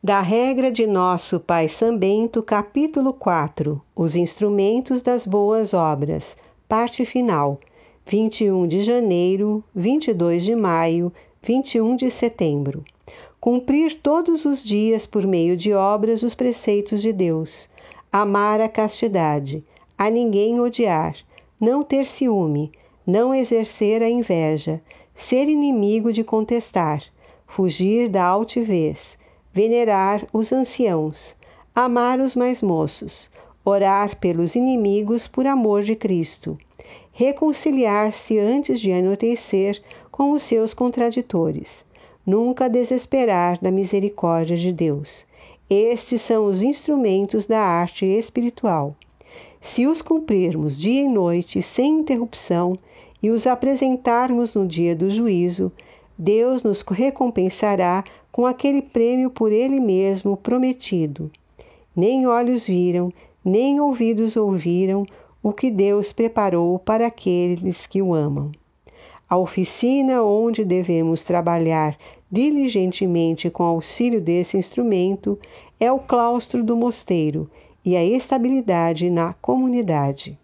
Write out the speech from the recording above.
Da regra de nosso Pai Sambento, capítulo 4 Os instrumentos das boas obras, parte final, 21 de janeiro, 22 de maio, 21 de setembro. Cumprir todos os dias por meio de obras os preceitos de Deus, amar a castidade, a ninguém odiar, não ter ciúme, não exercer a inveja, ser inimigo de contestar, fugir da altivez, venerar os anciãos, amar os mais moços, orar pelos inimigos por amor de Cristo, reconciliar-se antes de anoitecer com os seus contraditores, nunca desesperar da misericórdia de Deus. Estes são os instrumentos da arte espiritual. Se os cumprirmos dia e noite sem interrupção e os apresentarmos no dia do juízo, Deus nos recompensará com aquele prêmio por Ele mesmo prometido. Nem olhos viram, nem ouvidos ouviram o que Deus preparou para aqueles que o amam. A oficina onde devemos trabalhar diligentemente com auxílio desse instrumento é o claustro do mosteiro e a estabilidade na comunidade.